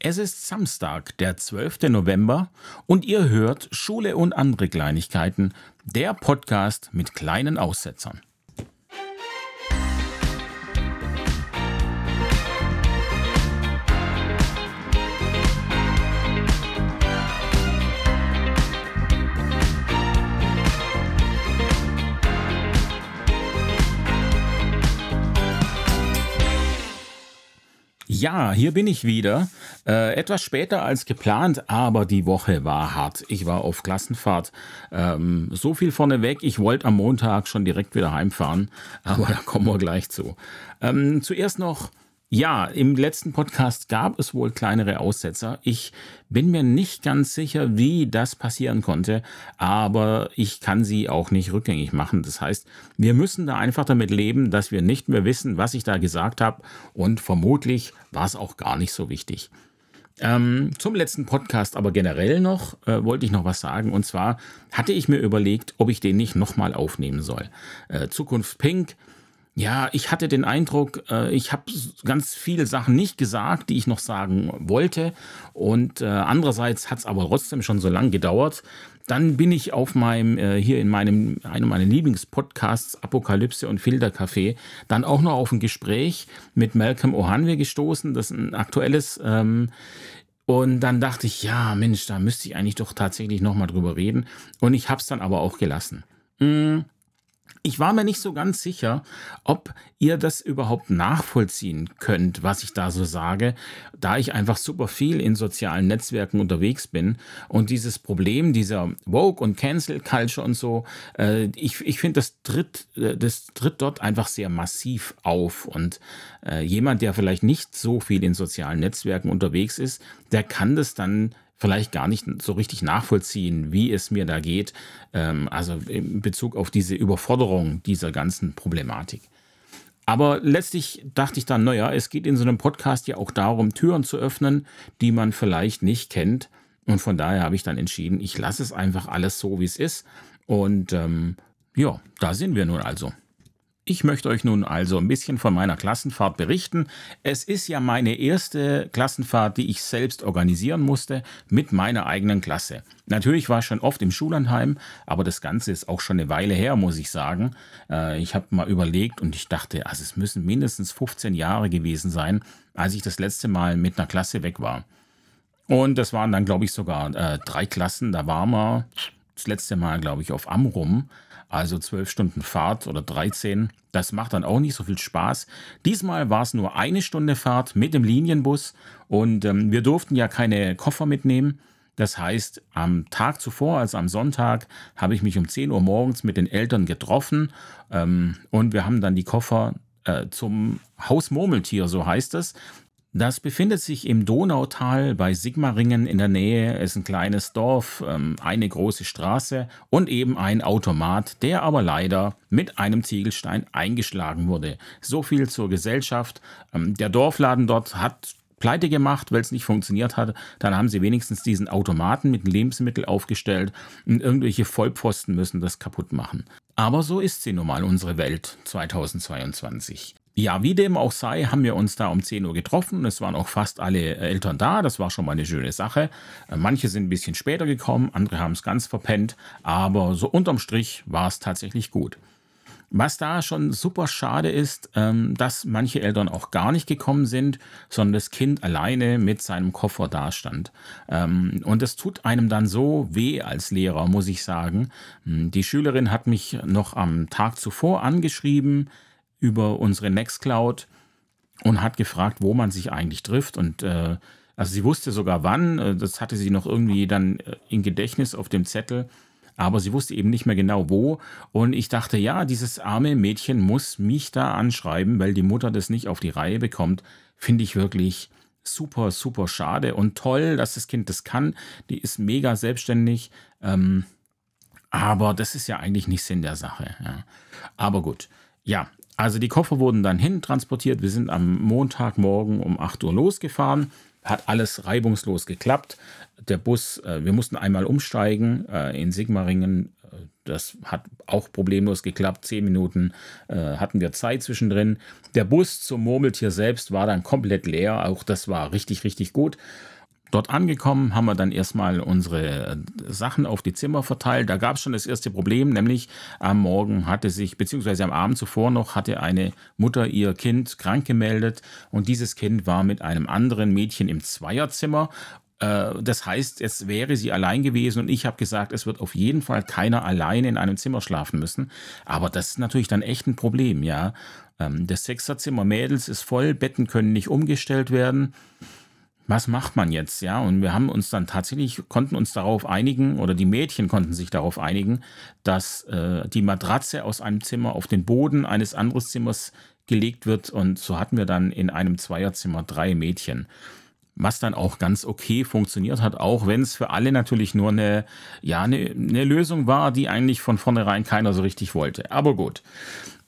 Es ist Samstag, der 12. November und ihr hört Schule und andere Kleinigkeiten, der Podcast mit kleinen Aussetzern. Ja, hier bin ich wieder. Äh, etwas später als geplant, aber die Woche war hart. Ich war auf Klassenfahrt. Ähm, so viel vorneweg, ich wollte am Montag schon direkt wieder heimfahren, aber da kommen wir gleich zu. Ähm, zuerst noch ja, im letzten Podcast gab es wohl kleinere Aussetzer. Ich bin mir nicht ganz sicher, wie das passieren konnte, aber ich kann sie auch nicht rückgängig machen. Das heißt, wir müssen da einfach damit leben, dass wir nicht mehr wissen, was ich da gesagt habe und vermutlich war es auch gar nicht so wichtig. Ähm, zum letzten Podcast aber generell noch äh, wollte ich noch was sagen. Und zwar hatte ich mir überlegt, ob ich den nicht nochmal aufnehmen soll. Äh, Zukunft Pink ja, ich hatte den Eindruck, äh, ich habe ganz viele Sachen nicht gesagt, die ich noch sagen wollte. Und äh, andererseits hat es aber trotzdem schon so lange gedauert. Dann bin ich auf meinem, äh, hier in meinem, einem meiner Lieblingspodcasts, Apokalypse und Filtercafé, dann auch noch auf ein Gespräch mit Malcolm Ohanwe gestoßen. Das ist ein aktuelles. Ähm, und dann dachte ich, ja, Mensch, da müsste ich eigentlich doch tatsächlich nochmal drüber reden. Und ich habe es dann aber auch gelassen. Mmh ich war mir nicht so ganz sicher, ob ihr das überhaupt nachvollziehen könnt, was ich da so sage, da ich einfach super viel in sozialen Netzwerken unterwegs bin und dieses Problem dieser Woke und Cancel Culture und so, äh, ich, ich finde, das tritt, äh, das tritt dort einfach sehr massiv auf. Und äh, jemand, der vielleicht nicht so viel in sozialen Netzwerken unterwegs ist, der kann das dann vielleicht gar nicht so richtig nachvollziehen, wie es mir da geht, ähm, also in Bezug auf diese Überforderung dieser ganzen Problematik. Aber letztlich dachte ich dann, naja, es geht in so einem Podcast ja auch darum, Türen zu öffnen, die man vielleicht nicht kennt. Und von daher habe ich dann entschieden, ich lasse es einfach alles so, wie es ist. Und ähm, ja, da sind wir nun also. Ich möchte euch nun also ein bisschen von meiner Klassenfahrt berichten. Es ist ja meine erste Klassenfahrt, die ich selbst organisieren musste mit meiner eigenen Klasse. Natürlich war ich schon oft im Schullandheim, aber das Ganze ist auch schon eine Weile her, muss ich sagen. Äh, ich habe mal überlegt und ich dachte, also es müssen mindestens 15 Jahre gewesen sein, als ich das letzte Mal mit einer Klasse weg war. Und das waren dann, glaube ich, sogar äh, drei Klassen. Da waren wir das letzte Mal, glaube ich, auf Amrum also zwölf Stunden Fahrt oder 13. Das macht dann auch nicht so viel Spaß. Diesmal war es nur eine Stunde Fahrt mit dem Linienbus und ähm, wir durften ja keine Koffer mitnehmen. Das heißt, am Tag zuvor, also am Sonntag, habe ich mich um 10 Uhr morgens mit den Eltern getroffen ähm, und wir haben dann die Koffer äh, zum Haus Murmeltier, so heißt es. Das befindet sich im Donautal bei Sigmaringen in der Nähe. Es ist ein kleines Dorf, ähm, eine große Straße und eben ein Automat, der aber leider mit einem Ziegelstein eingeschlagen wurde. So viel zur Gesellschaft. Ähm, der Dorfladen dort hat pleite gemacht, weil es nicht funktioniert hat. Dann haben sie wenigstens diesen Automaten mit Lebensmitteln aufgestellt und irgendwelche Vollpfosten müssen das kaputt machen. Aber so ist sie nun mal, unsere Welt 2022. Ja, wie dem auch sei, haben wir uns da um 10 Uhr getroffen. Es waren auch fast alle Eltern da. Das war schon mal eine schöne Sache. Äh, manche sind ein bisschen später gekommen, andere haben es ganz verpennt. Aber so unterm Strich war es tatsächlich gut. Was da schon super schade ist, ähm, dass manche Eltern auch gar nicht gekommen sind, sondern das Kind alleine mit seinem Koffer dastand. Ähm, und es tut einem dann so weh als Lehrer, muss ich sagen. Hm, die Schülerin hat mich noch am Tag zuvor angeschrieben, über unsere Nextcloud und hat gefragt, wo man sich eigentlich trifft. Und äh, also sie wusste sogar wann, äh, das hatte sie noch irgendwie dann äh, in Gedächtnis auf dem Zettel, aber sie wusste eben nicht mehr genau wo. Und ich dachte, ja, dieses arme Mädchen muss mich da anschreiben, weil die Mutter das nicht auf die Reihe bekommt. Finde ich wirklich super, super schade und toll, dass das Kind das kann. Die ist mega selbstständig. Ähm, aber das ist ja eigentlich nicht Sinn der Sache. Ja. Aber gut. Ja, also die Koffer wurden dann hin transportiert. Wir sind am Montagmorgen um 8 Uhr losgefahren. Hat alles reibungslos geklappt. Der Bus, äh, wir mussten einmal umsteigen äh, in Sigmaringen. Das hat auch problemlos geklappt. Zehn Minuten äh, hatten wir Zeit zwischendrin. Der Bus zum Murmeltier selbst war dann komplett leer. Auch das war richtig, richtig gut. Dort angekommen haben wir dann erstmal unsere äh, Sachen auf die Zimmer verteilt. Da gab es schon das erste Problem, nämlich am Morgen hatte sich, beziehungsweise am Abend zuvor noch, hatte eine Mutter ihr Kind krank gemeldet und dieses Kind war mit einem anderen Mädchen im Zweierzimmer äh, das heißt, es wäre sie allein gewesen und ich habe gesagt, es wird auf jeden Fall keiner alleine in einem Zimmer schlafen müssen. Aber das ist natürlich dann echt ein Problem, ja. Ähm, das Sechserzimmer Mädels ist voll, Betten können nicht umgestellt werden was macht man jetzt, ja? Und wir haben uns dann tatsächlich, konnten uns darauf einigen, oder die Mädchen konnten sich darauf einigen, dass äh, die Matratze aus einem Zimmer auf den Boden eines anderen Zimmers gelegt wird. Und so hatten wir dann in einem Zweierzimmer drei Mädchen. Was dann auch ganz okay funktioniert hat, auch wenn es für alle natürlich nur eine, ja, eine, eine Lösung war, die eigentlich von vornherein keiner so richtig wollte. Aber gut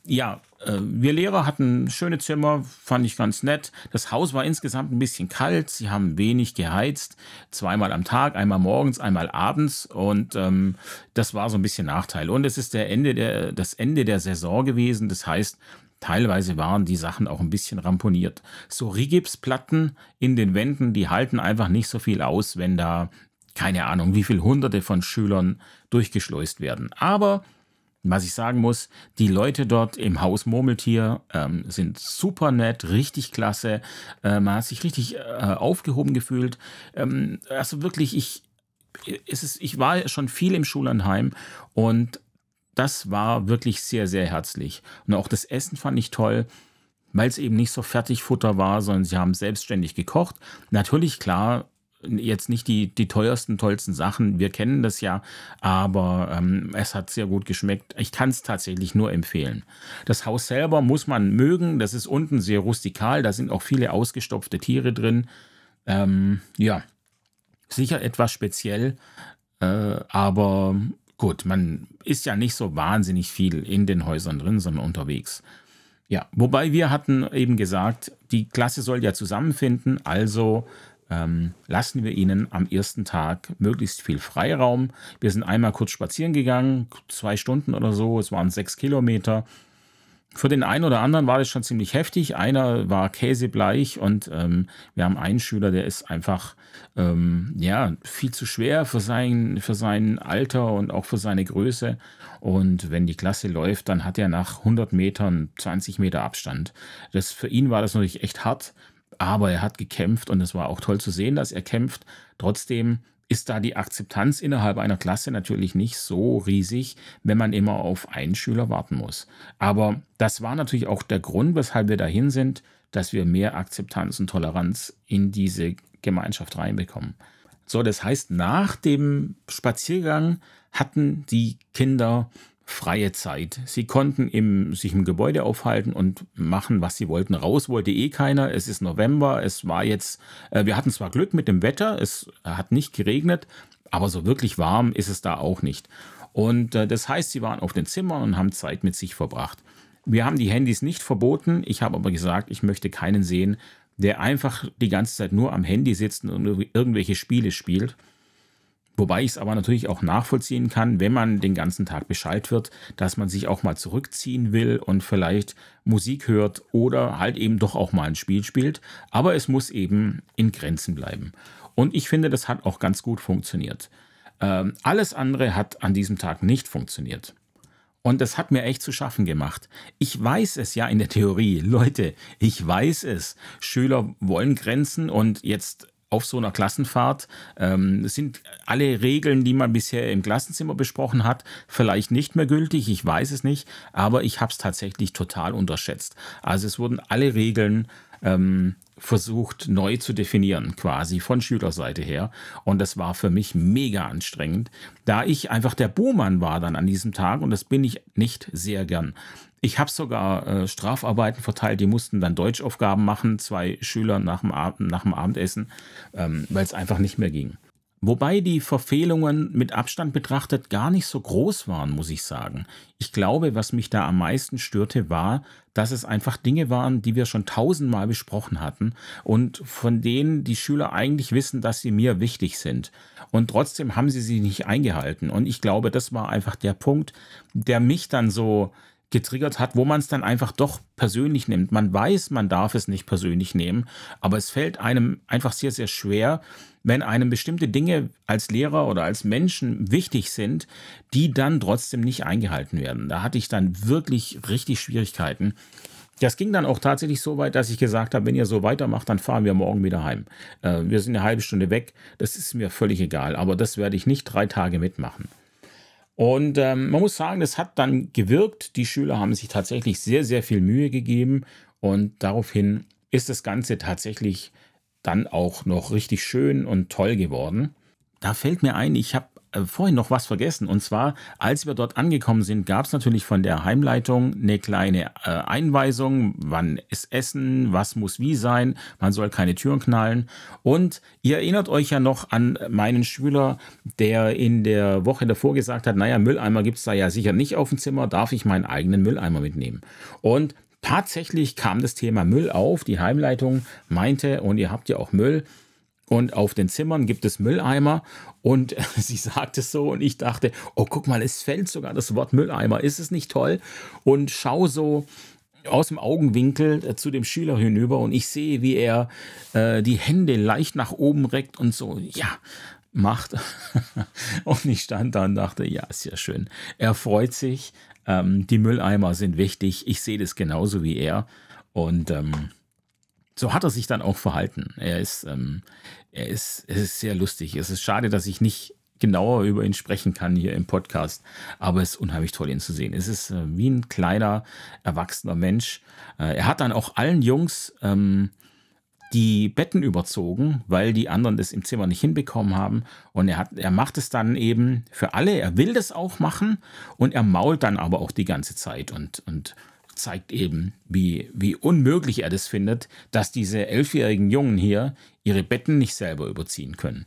ja, wir Lehrer hatten schöne Zimmer, fand ich ganz nett. Das Haus war insgesamt ein bisschen kalt. Sie haben wenig geheizt, zweimal am Tag, einmal morgens, einmal abends. Und ähm, das war so ein bisschen Nachteil. Und es ist der Ende der, das Ende der Saison gewesen. Das heißt, Teilweise waren die Sachen auch ein bisschen ramponiert. So Rigipsplatten in den Wänden, die halten einfach nicht so viel aus, wenn da keine Ahnung, wie viele Hunderte von Schülern durchgeschleust werden. Aber was ich sagen muss, die Leute dort im Haus Murmeltier ähm, sind super nett, richtig klasse. Äh, man hat sich richtig äh, aufgehoben gefühlt. Ähm, also wirklich, ich, es ist, ich war schon viel im Schullandheim und das war wirklich sehr, sehr herzlich. Und auch das Essen fand ich toll weil es eben nicht so Fertigfutter war, sondern sie haben selbstständig gekocht. Natürlich, klar, jetzt nicht die, die teuersten, tollsten Sachen. Wir kennen das ja, aber ähm, es hat sehr gut geschmeckt. Ich kann es tatsächlich nur empfehlen. Das Haus selber muss man mögen. Das ist unten sehr rustikal. Da sind auch viele ausgestopfte Tiere drin. Ähm, ja, sicher etwas speziell, äh, aber gut, man ist ja nicht so wahnsinnig viel in den Häusern drin, sondern unterwegs. Ja, wobei wir hatten eben gesagt, die Klasse soll ja zusammenfinden, also ähm, lassen wir ihnen am ersten Tag möglichst viel Freiraum. Wir sind einmal kurz spazieren gegangen, zwei Stunden oder so, es waren sechs Kilometer. Für den einen oder anderen war das schon ziemlich heftig. Einer war käsebleich und ähm, wir haben einen Schüler, der ist einfach ähm, ja, viel zu schwer für sein, für sein Alter und auch für seine Größe. Und wenn die Klasse läuft, dann hat er nach 100 Metern 20 Meter Abstand. Das, für ihn war das natürlich echt hart aber er hat gekämpft und es war auch toll zu sehen, dass er kämpft. Trotzdem ist da die Akzeptanz innerhalb einer Klasse natürlich nicht so riesig, wenn man immer auf einen Schüler warten muss. Aber das war natürlich auch der Grund, weshalb wir dahin sind, dass wir mehr Akzeptanz und Toleranz in diese Gemeinschaft reinbekommen. So, das heißt, nach dem Spaziergang hatten die Kinder freie Zeit. Sie konnten im, sich im Gebäude aufhalten und machen, was sie wollten. Raus wollte eh keiner. Es ist November. Es war jetzt, äh, wir hatten zwar Glück mit dem Wetter, es hat nicht geregnet, aber so wirklich warm ist es da auch nicht. Und äh, das heißt, sie waren auf den Zimmern und haben Zeit mit sich verbracht. Wir haben die Handys nicht verboten. Ich habe aber gesagt, ich möchte keinen sehen, der einfach die ganze Zeit nur am Handy sitzt und irgendwelche Spiele spielt. Wobei ich es aber natürlich auch nachvollziehen kann, wenn man den ganzen Tag Bescheid wird, dass man sich auch mal zurückziehen will und vielleicht Musik hört oder halt eben doch auch mal ein Spiel spielt. Aber es muss eben in Grenzen bleiben. Und ich finde, das hat auch ganz gut funktioniert. Ähm, alles andere hat an diesem Tag nicht funktioniert. Und das hat mir echt zu schaffen gemacht. Ich weiß es ja in der Theorie. Leute, ich weiß es. Schüler wollen Grenzen und jetzt auf so einer Klassenfahrt ähm, sind alle Regeln, die man bisher im Klassenzimmer besprochen hat, vielleicht nicht mehr gültig. Ich weiß es nicht, aber ich habe es tatsächlich total unterschätzt. Also es wurden alle Regeln ähm, versucht neu zu definieren, quasi von Schülerseite her. Und das war für mich mega anstrengend, da ich einfach der Buhmann war dann an diesem Tag und das bin ich nicht sehr gern. Ich habe sogar äh, Strafarbeiten verteilt, die mussten dann Deutschaufgaben machen, zwei Schüler nach dem, Abendessen, ähm, weil es einfach nicht mehr ging. Wobei die Verfehlungen mit Abstand betrachtet gar nicht so groß waren, muss ich sagen. Ich glaube, was mich da am meisten störte, war, dass es einfach Dinge waren, die wir schon tausendmal besprochen hatten und von denen die Schüler eigentlich wissen, dass sie mir wichtig sind. Und trotzdem haben sie sie nicht eingehalten. Und ich glaube, das war einfach der Punkt, der mich dann so getriggert hat, wo man es dann einfach doch persönlich nimmt. Man weiß, man darf es nicht persönlich nehmen, aber es fällt einem einfach sehr, sehr schwer, wenn einem bestimmte Dinge als Lehrer oder als Menschen wichtig sind, die dann trotzdem nicht eingehalten werden. Da hatte ich dann wirklich richtig Schwierigkeiten. Das ging dann auch tatsächlich so weit, dass ich gesagt habe, wenn ihr so weitermacht, dann fahren wir morgen wieder heim. Äh, wir sind eine halbe Stunde weg, das ist mir völlig egal, aber das werde ich nicht drei Tage mitmachen. Und ähm, man muss sagen, das hat dann gewirkt. Die Schüler haben sich tatsächlich sehr, sehr viel Mühe gegeben und daraufhin ist das Ganze tatsächlich dann auch noch richtig schön und toll geworden. Da fällt mir ein, ich habe äh, vorhin noch was vergessen. Und zwar, als wir dort angekommen sind, gab es natürlich von der Heimleitung eine kleine äh, Einweisung, wann ist Essen, was muss wie sein, man soll keine Türen knallen. Und ihr erinnert euch ja noch an meinen Schüler, der in der Woche davor gesagt hat, naja, Mülleimer gibt es da ja sicher nicht auf dem Zimmer, darf ich meinen eigenen Mülleimer mitnehmen? Und tatsächlich kam das Thema Müll auf. Die Heimleitung meinte, und ihr habt ja auch Müll, und auf den Zimmern gibt es Mülleimer und sie sagt es so und ich dachte, oh guck mal, es fällt sogar das Wort Mülleimer, ist es nicht toll? Und schau so aus dem Augenwinkel äh, zu dem Schüler hinüber und ich sehe, wie er äh, die Hände leicht nach oben reckt und so, ja, macht. und ich stand da und dachte, ja, ist ja schön. Er freut sich, ähm, die Mülleimer sind wichtig, ich sehe das genauso wie er und ähm, so hat er sich dann auch verhalten. Er ist, ähm, er ist, es ist sehr lustig. Es ist schade, dass ich nicht genauer über ihn sprechen kann hier im Podcast, aber es ist unheimlich toll, ihn zu sehen. Es ist äh, wie ein kleiner, erwachsener Mensch. Äh, er hat dann auch allen Jungs ähm, die Betten überzogen, weil die anderen das im Zimmer nicht hinbekommen haben. Und er, hat, er macht es dann eben für alle. Er will das auch machen und er mault dann aber auch die ganze Zeit und, und zeigt eben, wie, wie unmöglich er das findet, dass diese elfjährigen Jungen hier ihre Betten nicht selber überziehen können.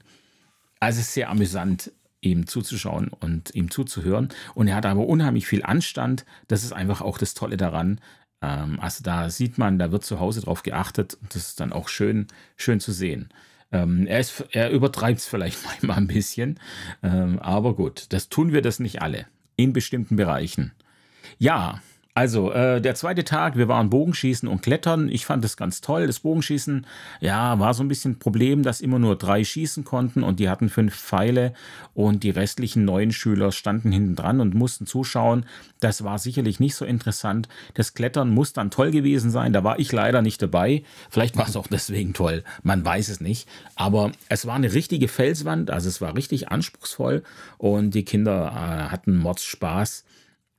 Also es ist sehr amüsant, ihm zuzuschauen und ihm zuzuhören. Und er hat aber unheimlich viel Anstand. Das ist einfach auch das Tolle daran. Ähm, also da sieht man, da wird zu Hause drauf geachtet und das ist dann auch schön, schön zu sehen. Ähm, er, er übertreibt es vielleicht manchmal ein bisschen, ähm, aber gut, das tun wir das nicht alle. In bestimmten Bereichen. Ja, also, äh, der zweite Tag, wir waren Bogenschießen und Klettern. Ich fand das ganz toll. Das Bogenschießen, ja, war so ein bisschen ein Problem, dass immer nur drei schießen konnten und die hatten fünf Pfeile und die restlichen neun Schüler standen hinten dran und mussten zuschauen. Das war sicherlich nicht so interessant. Das Klettern muss dann toll gewesen sein. Da war ich leider nicht dabei. Vielleicht war es auch deswegen toll. Man weiß es nicht. Aber es war eine richtige Felswand. Also es war richtig anspruchsvoll und die Kinder äh, hatten Mords Spaß.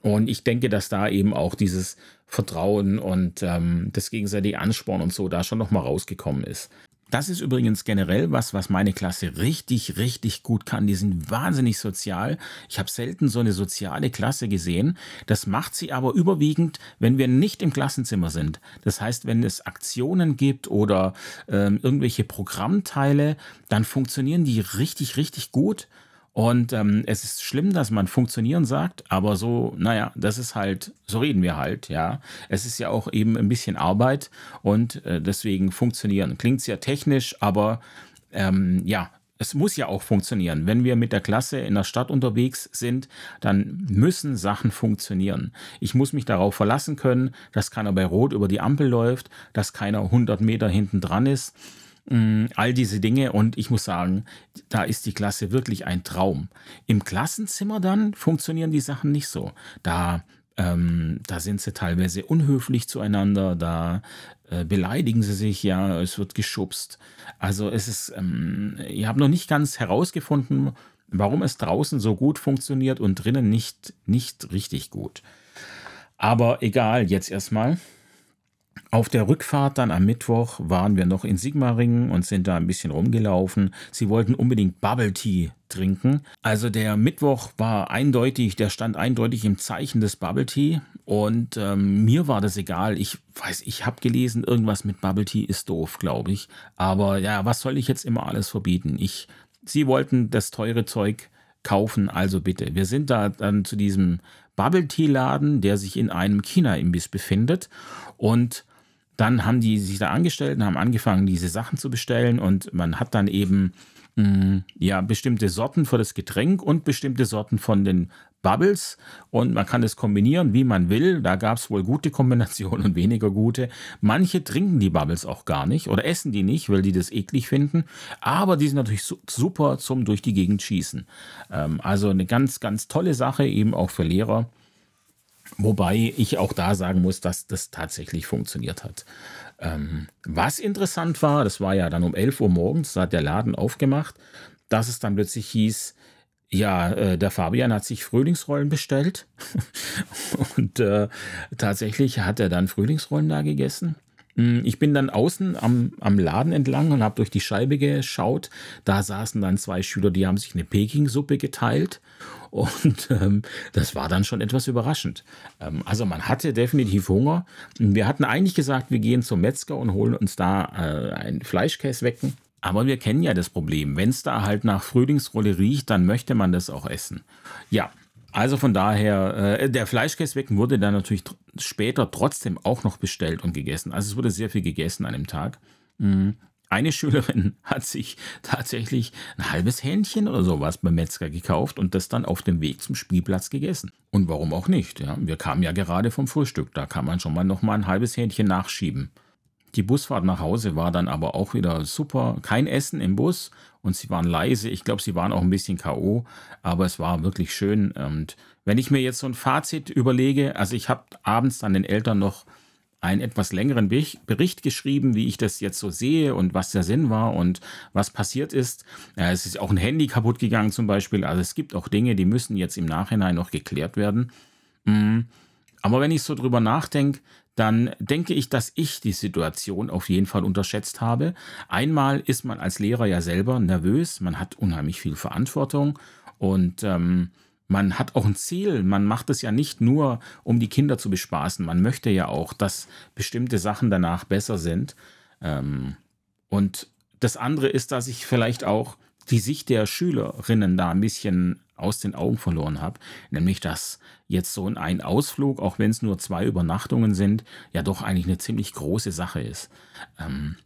Und ich denke, dass da eben auch dieses Vertrauen und ähm, das gegenseitige Ansporn und so da schon nochmal rausgekommen ist. Das ist übrigens generell was, was meine Klasse richtig, richtig gut kann. Die sind wahnsinnig sozial. Ich habe selten so eine soziale Klasse gesehen. Das macht sie aber überwiegend, wenn wir nicht im Klassenzimmer sind. Das heißt, wenn es Aktionen gibt oder ähm, irgendwelche Programmteile, dann funktionieren die richtig, richtig gut. Und ähm, es ist schlimm, dass man funktionieren sagt, aber so, naja, das ist halt, so reden wir halt, ja. Es ist ja auch eben ein bisschen Arbeit und äh, deswegen funktionieren. Klingt sehr technisch, aber ähm, ja, es muss ja auch funktionieren. Wenn wir mit der Klasse in der Stadt unterwegs sind, dann müssen Sachen funktionieren. Ich muss mich darauf verlassen können, dass keiner bei Rot über die Ampel läuft, dass keiner 100 Meter hinten dran ist all diese Dinge und ich muss sagen, da ist die Klasse wirklich ein Traum. Im Klassenzimmer dann funktionieren die Sachen nicht so. Da, ähm, da sind sie teilweise unhöflich zueinander, da äh, beleidigen sie sich, ja, es wird geschubst. Also es ist, ähm, ich habe noch nicht ganz herausgefunden, warum es draußen so gut funktioniert und drinnen nicht, nicht richtig gut. Aber egal, jetzt erstmal. Auf der Rückfahrt dann am Mittwoch waren wir noch in Sigmaringen und sind da ein bisschen rumgelaufen. Sie wollten unbedingt Bubble Tea trinken. Also der Mittwoch war eindeutig, der stand eindeutig im Zeichen des Bubble Tea und ähm, mir war das egal. Ich weiß, ich habe gelesen, irgendwas mit Bubble Tea ist doof, glaube ich. Aber ja, was soll ich jetzt immer alles verbieten? Ich sie wollten das teure Zeug kaufen, also bitte. Wir sind da dann zu diesem Bubble Tea Laden, der sich in einem China-Imbiss befindet. Und dann haben die sich da angestellt und haben angefangen, diese Sachen zu bestellen und man hat dann eben mm, ja bestimmte Sorten für das Getränk und bestimmte Sorten von den Bubbles und man kann es kombinieren, wie man will. Da gab es wohl gute Kombinationen und weniger gute. Manche trinken die Bubbles auch gar nicht oder essen die nicht, weil die das eklig finden. Aber die sind natürlich super zum durch die Gegend schießen. Ähm, also eine ganz, ganz tolle Sache, eben auch für Lehrer. Wobei ich auch da sagen muss, dass das tatsächlich funktioniert hat. Ähm, was interessant war, das war ja dann um 11 Uhr morgens, da hat der Laden aufgemacht, dass es dann plötzlich hieß, ja, äh, der Fabian hat sich Frühlingsrollen bestellt und äh, tatsächlich hat er dann Frühlingsrollen da gegessen. Hm, ich bin dann außen am, am Laden entlang und habe durch die Scheibe geschaut. Da saßen dann zwei Schüler, die haben sich eine Peking-Suppe geteilt. Und ähm, das war dann schon etwas überraschend. Ähm, also man hatte definitiv Hunger. Wir hatten eigentlich gesagt, wir gehen zum Metzger und holen uns da äh, ein Fleischkäse wecken. Aber wir kennen ja das Problem. Wenn es da halt nach Frühlingsrolle riecht, dann möchte man das auch essen. Ja, also von daher, äh, der Fleischkäsewecken wurde dann natürlich später trotzdem auch noch bestellt und gegessen. Also es wurde sehr viel gegessen an dem Tag. Mhm. Eine Schülerin hat sich tatsächlich ein halbes Hähnchen oder sowas beim Metzger gekauft und das dann auf dem Weg zum Spielplatz gegessen. Und warum auch nicht? Ja? Wir kamen ja gerade vom Frühstück, da kann man schon mal noch mal ein halbes Hähnchen nachschieben. Die Busfahrt nach Hause war dann aber auch wieder super. Kein Essen im Bus und sie waren leise. Ich glaube, sie waren auch ein bisschen K.O., aber es war wirklich schön. Und wenn ich mir jetzt so ein Fazit überlege, also ich habe abends dann den Eltern noch einen etwas längeren Bericht geschrieben, wie ich das jetzt so sehe und was der Sinn war und was passiert ist. Es ist auch ein Handy kaputt gegangen zum Beispiel. Also es gibt auch Dinge, die müssen jetzt im Nachhinein noch geklärt werden. Mhm. Aber wenn ich so drüber nachdenke, dann denke ich, dass ich die Situation auf jeden Fall unterschätzt habe. Einmal ist man als Lehrer ja selber nervös, man hat unheimlich viel Verantwortung und ähm, man hat auch ein Ziel. Man macht es ja nicht nur, um die Kinder zu bespaßen. Man möchte ja auch, dass bestimmte Sachen danach besser sind. Ähm, und das andere ist, dass ich vielleicht auch die Sicht der Schülerinnen da ein bisschen aus den Augen verloren habe, nämlich dass jetzt so ein Ausflug, auch wenn es nur zwei Übernachtungen sind, ja doch eigentlich eine ziemlich große Sache ist. Ähm,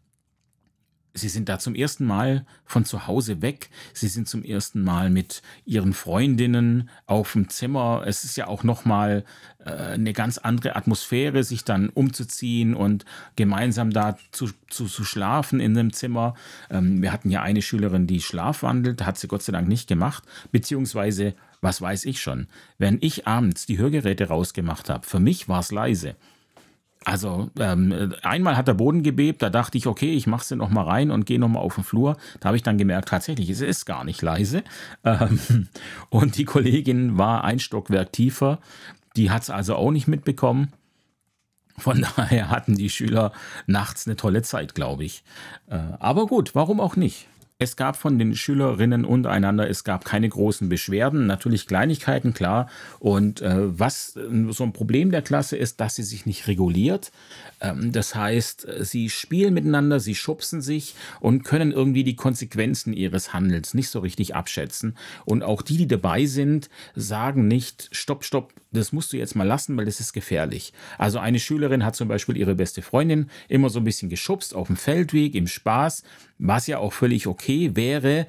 Sie sind da zum ersten Mal von zu Hause weg. Sie sind zum ersten Mal mit ihren Freundinnen auf dem Zimmer. Es ist ja auch nochmal äh, eine ganz andere Atmosphäre, sich dann umzuziehen und gemeinsam da zu, zu, zu schlafen in dem Zimmer. Ähm, wir hatten ja eine Schülerin, die schlafwandelt, hat sie Gott sei Dank nicht gemacht, beziehungsweise was weiß ich schon. Wenn ich abends die Hörgeräte rausgemacht habe, für mich war es leise. Also ähm, einmal hat der Boden gebebt, da dachte ich, okay, ich mache sie noch mal rein und gehe noch mal auf den Flur. Da habe ich dann gemerkt, tatsächlich, es ist gar nicht leise. Ähm, und die Kollegin war ein Stockwerk tiefer, die hat es also auch nicht mitbekommen. Von daher hatten die Schüler nachts eine tolle Zeit, glaube ich. Äh, aber gut, warum auch nicht? Es gab von den Schülerinnen untereinander, es gab keine großen Beschwerden, natürlich Kleinigkeiten, klar. Und äh, was äh, so ein Problem der Klasse ist, dass sie sich nicht reguliert. Ähm, das heißt, sie spielen miteinander, sie schubsen sich und können irgendwie die Konsequenzen ihres Handelns nicht so richtig abschätzen. Und auch die, die dabei sind, sagen nicht, stopp, stopp, das musst du jetzt mal lassen, weil das ist gefährlich. Also eine Schülerin hat zum Beispiel ihre beste Freundin immer so ein bisschen geschubst auf dem Feldweg im Spaß, was ja auch völlig okay wäre,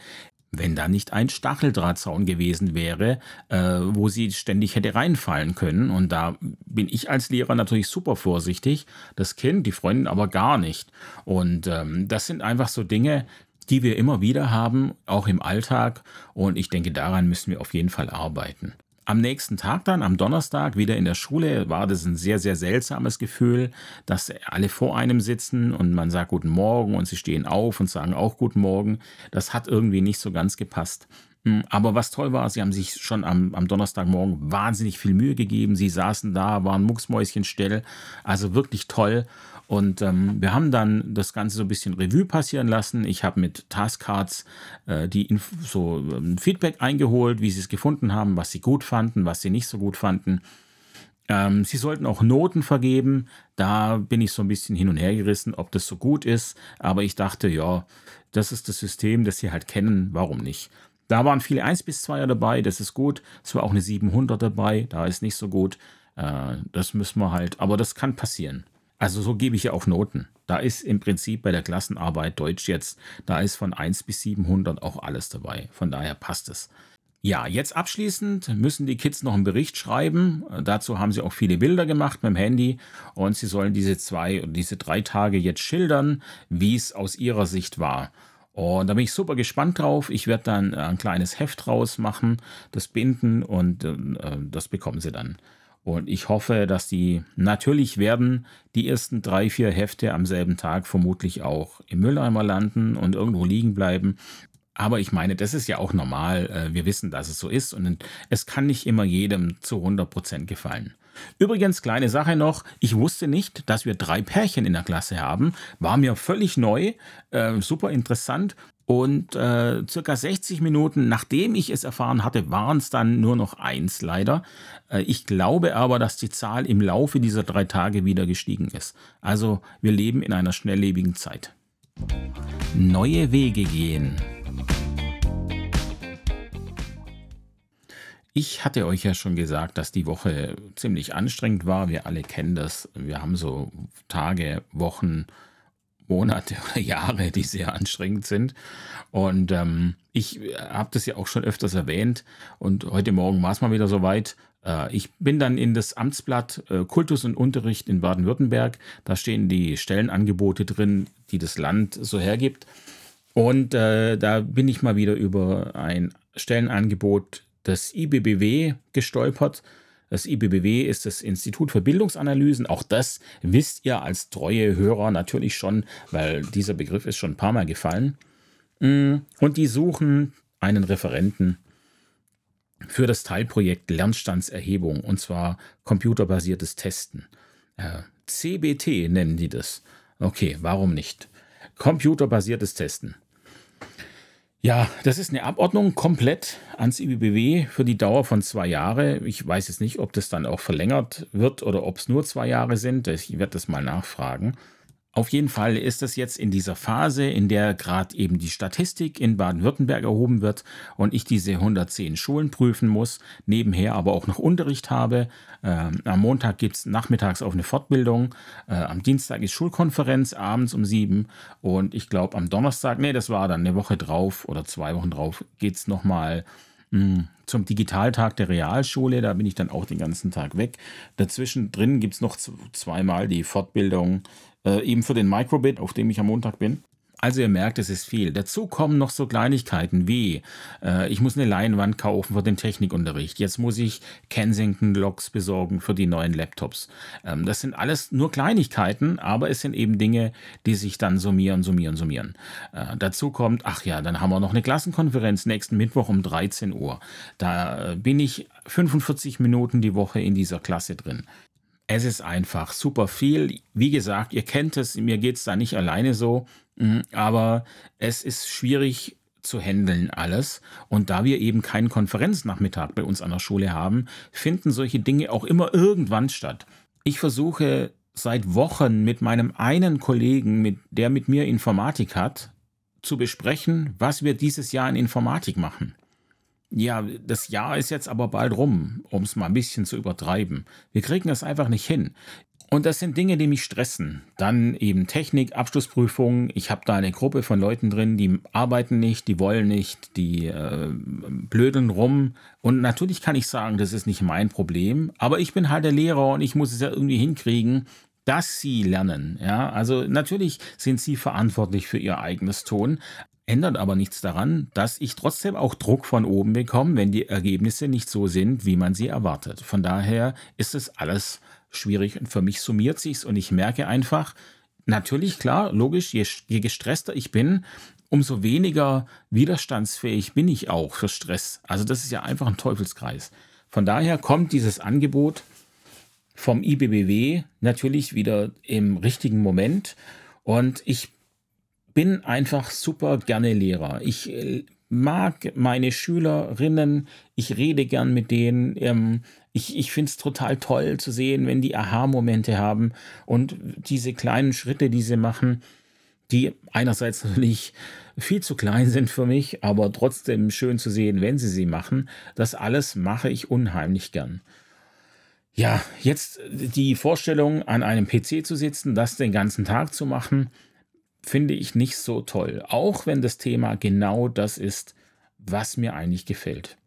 wenn da nicht ein Stacheldrahtzaun gewesen wäre, äh, wo sie ständig hätte reinfallen können. Und da bin ich als Lehrer natürlich super vorsichtig. Das Kind, die Freundin aber gar nicht. Und ähm, das sind einfach so Dinge, die wir immer wieder haben, auch im Alltag. Und ich denke, daran müssen wir auf jeden Fall arbeiten. Am nächsten Tag dann, am Donnerstag, wieder in der Schule, war das ein sehr, sehr seltsames Gefühl, dass alle vor einem sitzen und man sagt Guten Morgen und sie stehen auf und sagen auch Guten Morgen. Das hat irgendwie nicht so ganz gepasst. Hm, aber was toll war, sie haben sich schon am, am Donnerstagmorgen wahnsinnig viel Mühe gegeben. Sie saßen da, waren mucksmäuschenstill. Also wirklich toll. Und ähm, wir haben dann das Ganze so ein bisschen Revue passieren lassen. Ich habe mit Taskcards äh, die Inf so ähm, Feedback eingeholt, wie sie es gefunden haben, was sie gut fanden, was sie nicht so gut fanden. Ähm, sie sollten auch Noten vergeben. Da bin ich so ein bisschen hin und her gerissen, ob das so gut ist. Aber ich dachte, ja, das ist das System, das sie halt kennen. Warum nicht? Da waren viele 1 bis 2er dabei, das ist gut. Es war auch eine 700 dabei, da ist nicht so gut. Äh, das müssen wir halt, aber das kann passieren. Also so gebe ich ja auch Noten. Da ist im Prinzip bei der Klassenarbeit Deutsch jetzt, da ist von 1 bis 700 auch alles dabei. Von daher passt es. Ja, jetzt abschließend müssen die Kids noch einen Bericht schreiben. Dazu haben sie auch viele Bilder gemacht mit dem Handy und sie sollen diese zwei und diese drei Tage jetzt schildern, wie es aus ihrer Sicht war. Und da bin ich super gespannt drauf. Ich werde dann ein kleines Heft draus machen, das binden und äh, das bekommen sie dann. Und ich hoffe, dass die, natürlich werden die ersten drei, vier Hefte am selben Tag vermutlich auch im Mülleimer landen und irgendwo liegen bleiben. Aber ich meine, das ist ja auch normal. Äh, wir wissen, dass es so ist und es kann nicht immer jedem zu 100 Prozent gefallen. Übrigens, kleine Sache noch, ich wusste nicht, dass wir drei Pärchen in der Klasse haben. War mir völlig neu, äh, super interessant. Und äh, circa 60 Minuten nachdem ich es erfahren hatte, waren es dann nur noch eins leider. Äh, ich glaube aber, dass die Zahl im Laufe dieser drei Tage wieder gestiegen ist. Also wir leben in einer schnelllebigen Zeit. Neue Wege gehen. Ich hatte euch ja schon gesagt, dass die Woche ziemlich anstrengend war. Wir alle kennen das. Wir haben so Tage, Wochen, Monate oder Jahre, die sehr anstrengend sind. Und ähm, ich habe das ja auch schon öfters erwähnt. Und heute Morgen war es mal wieder soweit. Äh, ich bin dann in das Amtsblatt äh, Kultus und Unterricht in Baden-Württemberg. Da stehen die Stellenangebote drin, die das Land so hergibt. Und äh, da bin ich mal wieder über ein Stellenangebot des IBBW gestolpert. Das IBBW ist das Institut für Bildungsanalysen. Auch das wisst ihr als treue Hörer natürlich schon, weil dieser Begriff ist schon ein paar Mal gefallen. Mm, und die suchen einen Referenten für das Teilprojekt Lernstandserhebung und zwar computerbasiertes Testen. Äh, CBT nennen die das. Okay, warum nicht? Computerbasiertes Testen. Ja, das ist eine Abordnung komplett ans IBBW für die Dauer von zwei Jahren. Ich weiß jetzt nicht, ob das dann auch verlängert wird oder ob es nur zwei Jahre sind. Ich werde das mal nachfragen. Auf jeden Fall ist es jetzt in dieser Phase, in der gerade eben die Statistik in Baden-Württemberg erhoben wird und ich diese 110 Schulen prüfen muss, nebenher aber auch noch Unterricht habe. Ähm, am Montag gibt es nachmittags auch eine Fortbildung, äh, am Dienstag ist Schulkonferenz abends um sieben und ich glaube am Donnerstag, nee, das war dann eine Woche drauf oder zwei Wochen drauf, geht es nochmal hm, zum Digitaltag der Realschule. Da bin ich dann auch den ganzen Tag weg. Dazwischen drin gibt es noch zweimal die Fortbildung äh, eben für den Microbit, auf dem ich am Montag bin. Also ihr merkt, es ist viel. Dazu kommen noch so Kleinigkeiten wie, äh, ich muss eine Leinwand kaufen für den Technikunterricht. Jetzt muss ich Kensington-Logs besorgen für die neuen Laptops. Ähm, das sind alles nur Kleinigkeiten, aber es sind eben Dinge, die sich dann summieren, summieren, summieren. Äh, dazu kommt, ach ja, dann haben wir noch eine Klassenkonferenz nächsten Mittwoch um 13 Uhr. Da äh, bin ich 45 Minuten die Woche in dieser Klasse drin. Es ist einfach super viel. Wie gesagt, ihr kennt es, mir geht es da nicht alleine so, mm, aber es ist schwierig zu handeln alles. Und da wir eben keinen Konferenznachmittag bei uns an der Schule haben, finden solche Dinge auch immer irgendwann statt. Ich versuche seit Wochen mit meinem einen Kollegen, mit, der mit mir Informatik hat, zu besprechen, was wir dieses Jahr in Informatik machen. Ja, das Jahr ist jetzt aber bald rum, um es mal ein bisschen zu übertreiben. Wir kriegen das einfach nicht hin. Und das sind Dinge, die mich stressen. Dann eben Technik, Abschlussprüfungen. Ich habe da eine Gruppe von Leuten drin, die arbeiten nicht, die wollen nicht, die äh, blödeln rum. Und natürlich kann ich sagen, das ist nicht mein Problem. Aber ich bin halt der Lehrer und ich muss es ja irgendwie hinkriegen, dass sie lernen. Ja, also natürlich sind sie verantwortlich für ihr eigenes Ton ändert aber nichts daran, dass ich trotzdem auch Druck von oben bekomme, wenn die Ergebnisse nicht so sind, wie man sie erwartet. Von daher ist es alles schwierig und für mich summiert sich's und ich merke einfach, natürlich klar, logisch, je, je gestresster ich bin, umso weniger widerstandsfähig bin ich auch für Stress. Also das ist ja einfach ein Teufelskreis. Von daher kommt dieses Angebot vom IBBW natürlich wieder im richtigen Moment und ich bin einfach super gerne Lehrer. Ich äh, mag meine Schülerinnen, ich rede gern mit denen. Ähm, ich ich finde es total toll zu sehen, wenn die Aha-Momente haben und diese kleinen Schritte, die sie machen, die einerseits natürlich viel zu klein sind für mich, aber trotzdem schön zu sehen, wenn sie sie machen. Das alles mache ich unheimlich gern. Ja, jetzt die Vorstellung, an einem PC zu sitzen, das den ganzen Tag zu machen, finde ich nicht so toll. Auch wenn das Thema genau das ist, was mir eigentlich gefällt.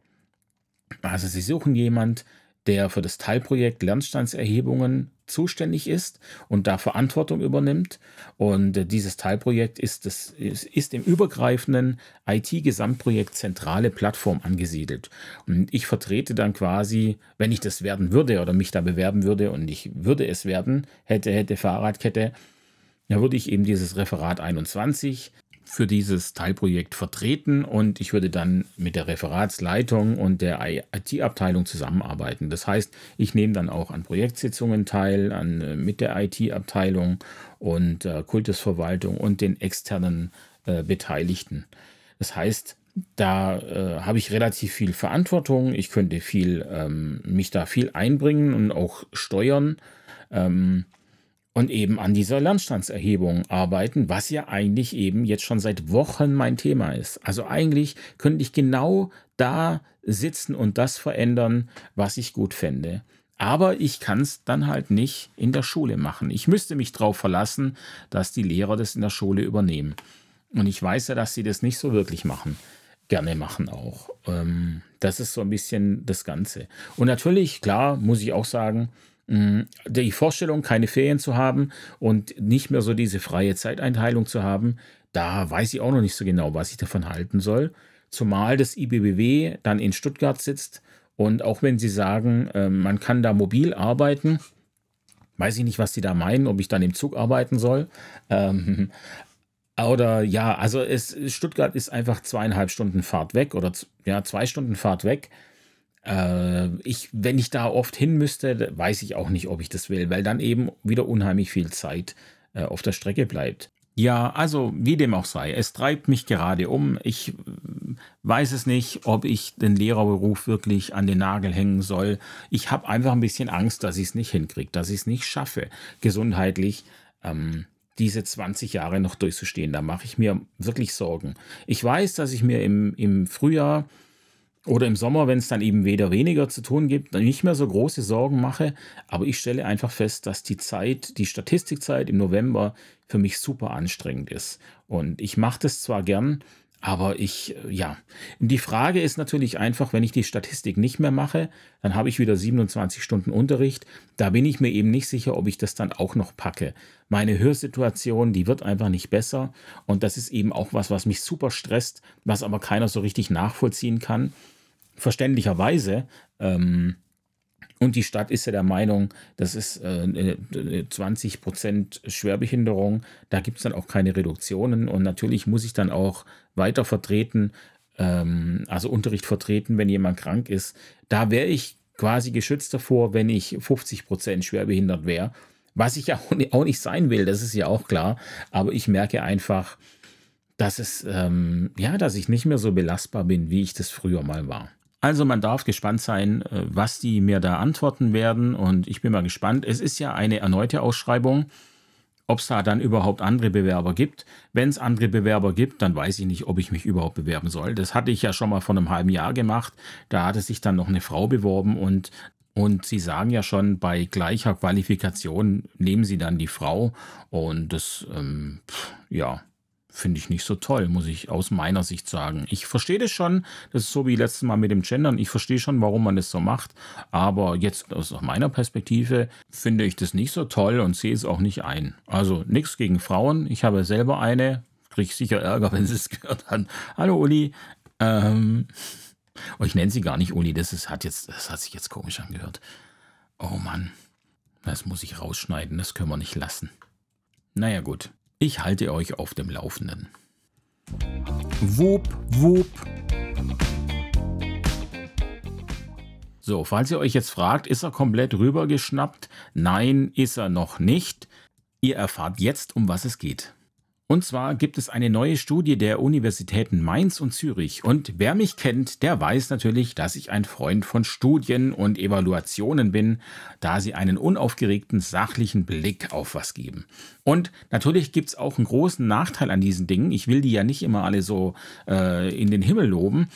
Also Sie suchen jemand, der für das Teilprojekt Lernstandserhebungen zuständig ist und da Verantwortung übernimmt. Und äh, dieses Teilprojekt ist, das, ist, ist im übergreifenden IT-Gesamtprojekt zentrale Plattform angesiedelt. Und ich vertrete dann quasi, wenn ich das werden würde oder mich da bewerben würde und ich würde es werden, hätte, hätte Fahrradkette, da würde ich eben dieses Referat 21 für dieses Teilprojekt vertreten und ich würde dann mit der Referatsleitung und der IT-Abteilung zusammenarbeiten. Das heißt, ich nehme dann auch an Projektsitzungen teil, an, äh, mit der IT-Abteilung und äh, Kultusverwaltung und den externen äh, Beteiligten. Das heißt, da äh, habe ich relativ viel Verantwortung. Ich könnte viel, ähm, mich da viel einbringen und auch steuern. Ähm, und eben an dieser Lernstandserhebung arbeiten, was ja eigentlich eben jetzt schon seit Wochen mein Thema ist. Also eigentlich könnte ich genau da sitzen und das verändern, was ich gut fände. Aber ich kann es dann halt nicht in der Schule machen. Ich müsste mich darauf verlassen, dass die Lehrer das in der Schule übernehmen. Und ich weiß ja, dass sie das nicht so wirklich machen. Gerne machen auch. Ähm, das ist so ein bisschen das Ganze. Und natürlich, klar, muss ich auch sagen, die Vorstellung, keine Ferien zu haben und nicht mehr so diese freie Zeiteinteilung zu haben, da weiß ich auch noch nicht so genau, was ich davon halten soll. Zumal das IBBW dann in Stuttgart sitzt und auch wenn Sie sagen, ähm, man kann da mobil arbeiten, weiß ich nicht, was Sie da meinen, ob ich dann im Zug arbeiten soll. Ähm, oder ja, also es, Stuttgart ist einfach zweieinhalb Stunden Fahrt weg oder ja, zwei Stunden Fahrt weg. Äh, ich, wenn ich da oft hin müsste, weiß ich auch nicht, ob ich das will, weil dann eben wieder unheimlich viel Zeit äh, auf der Strecke bleibt. Ja, also wie dem auch sei, es treibt mich gerade um. Ich äh, weiß es nicht, ob ich den Lehrerberuf wirklich an den Nagel hängen soll. Ich habe einfach ein bisschen Angst, dass ich es nicht hinkriege, dass ich es nicht schaffe, gesundheitlich ähm, diese 20 Jahre noch durchzustehen. Da mache ich mir wirklich Sorgen. Ich weiß, dass ich mir im, im Frühjahr oder im Sommer, wenn es dann eben weder weniger zu tun gibt, nicht mehr so große Sorgen mache. Aber ich stelle einfach fest, dass die Zeit, die Statistikzeit im November für mich super anstrengend ist. Und ich mache das zwar gern, aber ich, äh, ja, die Frage ist natürlich einfach, wenn ich die Statistik nicht mehr mache, dann habe ich wieder 27 Stunden Unterricht. Da bin ich mir eben nicht sicher, ob ich das dann auch noch packe. Meine Hörsituation, die wird einfach nicht besser. Und das ist eben auch was, was mich super stresst, was aber keiner so richtig nachvollziehen kann verständlicherweise. Ähm, und die Stadt ist ja der Meinung, das ist äh, 20 Prozent Schwerbehinderung. Da gibt es dann auch keine Reduktionen. Und natürlich muss ich dann auch weiter vertreten, ähm, also Unterricht vertreten, wenn jemand krank ist. Da wäre ich quasi geschützt davor, wenn ich 50 Prozent schwerbehindert wäre. Was ich ja auch nicht sein will, das ist ja auch klar. Aber ich merke einfach, dass es, ähm, ja, dass ich nicht mehr so belastbar bin, wie ich das früher mal war. Also man darf gespannt sein, äh, was die mir da antworten werden und ich bin mal gespannt. Es ist ja eine erneute Ausschreibung, ob es da dann überhaupt andere Bewerber gibt. Wenn es andere Bewerber gibt, dann weiß ich nicht, ob ich mich überhaupt bewerben soll. Das hatte ich ja schon mal vor einem halben Jahr gemacht. Da hatte sich dann noch eine Frau beworben und und Sie sagen ja schon, bei gleicher Qualifikation nehmen Sie dann die Frau. Und das, ähm, ja, finde ich nicht so toll, muss ich aus meiner Sicht sagen. Ich verstehe das schon, das ist so wie letztes Mal mit dem Gendern, ich verstehe schon, warum man das so macht, aber jetzt aus meiner Perspektive finde ich das nicht so toll und sehe es auch nicht ein. Also nichts gegen Frauen, ich habe selber eine, kriege sicher Ärger, wenn sie es gehört haben. Hallo Uli, ähm, oh, ich nenne sie gar nicht Uli, das, ist, hat jetzt, das hat sich jetzt komisch angehört. Oh Mann, das muss ich rausschneiden, das können wir nicht lassen. Naja gut, ich halte euch auf dem Laufenden. Wup, wup. So, falls ihr euch jetzt fragt, ist er komplett rübergeschnappt? Nein, ist er noch nicht. Ihr erfahrt jetzt, um was es geht. Und zwar gibt es eine neue Studie der Universitäten Mainz und Zürich. Und wer mich kennt, der weiß natürlich, dass ich ein Freund von Studien und Evaluationen bin, da sie einen unaufgeregten, sachlichen Blick auf was geben. Und natürlich gibt es auch einen großen Nachteil an diesen Dingen. Ich will die ja nicht immer alle so äh, in den Himmel loben.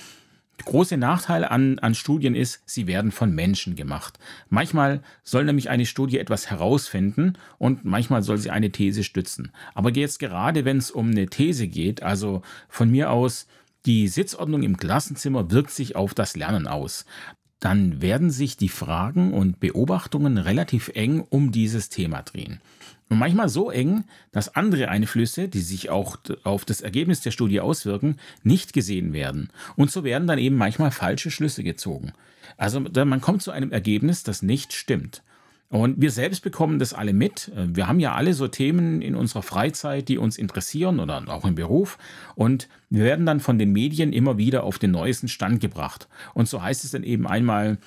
Große Nachteil an, an Studien ist, sie werden von Menschen gemacht. Manchmal soll nämlich eine Studie etwas herausfinden und manchmal soll sie eine These stützen. Aber jetzt gerade, wenn es um eine These geht, also von mir aus, die Sitzordnung im Klassenzimmer wirkt sich auf das Lernen aus, dann werden sich die Fragen und Beobachtungen relativ eng um dieses Thema drehen. Und manchmal so eng, dass andere Einflüsse, die sich auch auf das Ergebnis der Studie auswirken, nicht gesehen werden. Und so werden dann eben manchmal falsche Schlüsse gezogen. Also man kommt zu einem Ergebnis, das nicht stimmt. Und wir selbst bekommen das alle mit. Wir haben ja alle so Themen in unserer Freizeit, die uns interessieren oder auch im Beruf. Und wir werden dann von den Medien immer wieder auf den neuesten Stand gebracht. Und so heißt es dann eben einmal,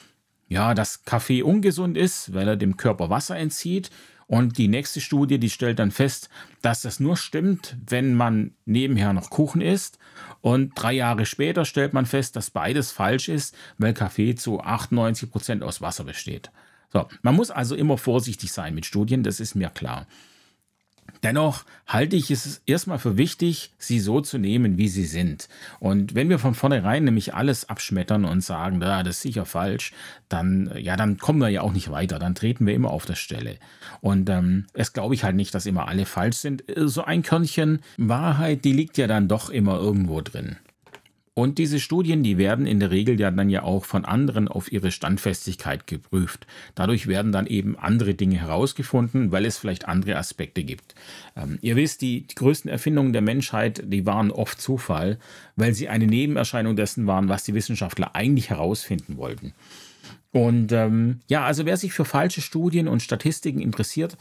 ja, dass Kaffee ungesund ist, weil er dem Körper Wasser entzieht. Und die nächste Studie, die stellt dann fest, dass das nur stimmt, wenn man nebenher noch Kuchen isst. Und drei Jahre später stellt man fest, dass beides falsch ist, weil Kaffee zu 98 Prozent aus Wasser besteht. So, man muss also immer vorsichtig sein mit Studien, das ist mir klar. Dennoch halte ich es erstmal für wichtig, sie so zu nehmen, wie sie sind. Und wenn wir von vornherein nämlich alles abschmettern und sagen, da, das ist sicher falsch, dann, ja, dann kommen wir ja auch nicht weiter. Dann treten wir immer auf der Stelle. Und ähm, es glaube ich halt nicht, dass immer alle falsch sind. So ein Körnchen Wahrheit, die liegt ja dann doch immer irgendwo drin. Und diese Studien, die werden in der Regel ja dann ja auch von anderen auf ihre Standfestigkeit geprüft. Dadurch werden dann eben andere Dinge herausgefunden, weil es vielleicht andere Aspekte gibt. Ähm, ihr wisst, die, die größten Erfindungen der Menschheit, die waren oft Zufall, weil sie eine Nebenerscheinung dessen waren, was die Wissenschaftler eigentlich herausfinden wollten. Und ähm, ja, also wer sich für falsche Studien und Statistiken interessiert,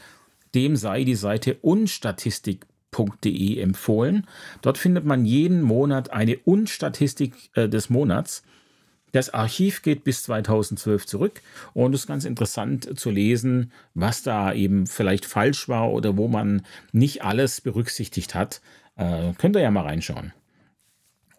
dem sei die Seite unstatistik www.statistik.de empfohlen. Dort findet man jeden Monat eine Unstatistik äh, des Monats. Das Archiv geht bis 2012 zurück und es ist ganz interessant zu lesen, was da eben vielleicht falsch war oder wo man nicht alles berücksichtigt hat. Äh, könnt ihr ja mal reinschauen.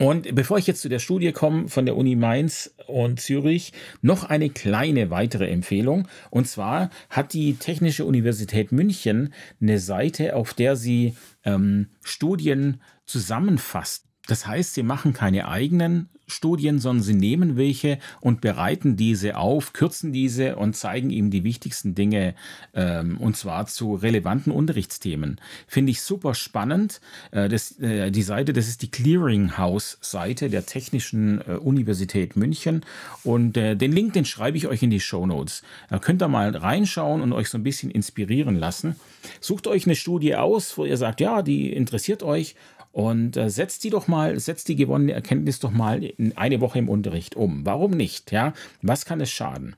Und bevor ich jetzt zu der Studie komme von der Uni Mainz und Zürich, noch eine kleine weitere Empfehlung. Und zwar hat die Technische Universität München eine Seite, auf der sie ähm, Studien zusammenfasst. Das heißt, sie machen keine eigenen Studien, sondern sie nehmen welche und bereiten diese auf, kürzen diese und zeigen ihm die wichtigsten Dinge ähm, und zwar zu relevanten Unterrichtsthemen. Finde ich super spannend. Äh, das, äh, die Seite, das ist die Clearinghouse-Seite der Technischen äh, Universität München und äh, den Link, den schreibe ich euch in die Show Notes. Da könnt ihr mal reinschauen und euch so ein bisschen inspirieren lassen. Sucht euch eine Studie aus, wo ihr sagt, ja, die interessiert euch und äh, setzt die doch mal, setzt die gewonnene Erkenntnis doch mal in eine Woche im Unterricht um. Warum nicht? Ja, was kann es schaden?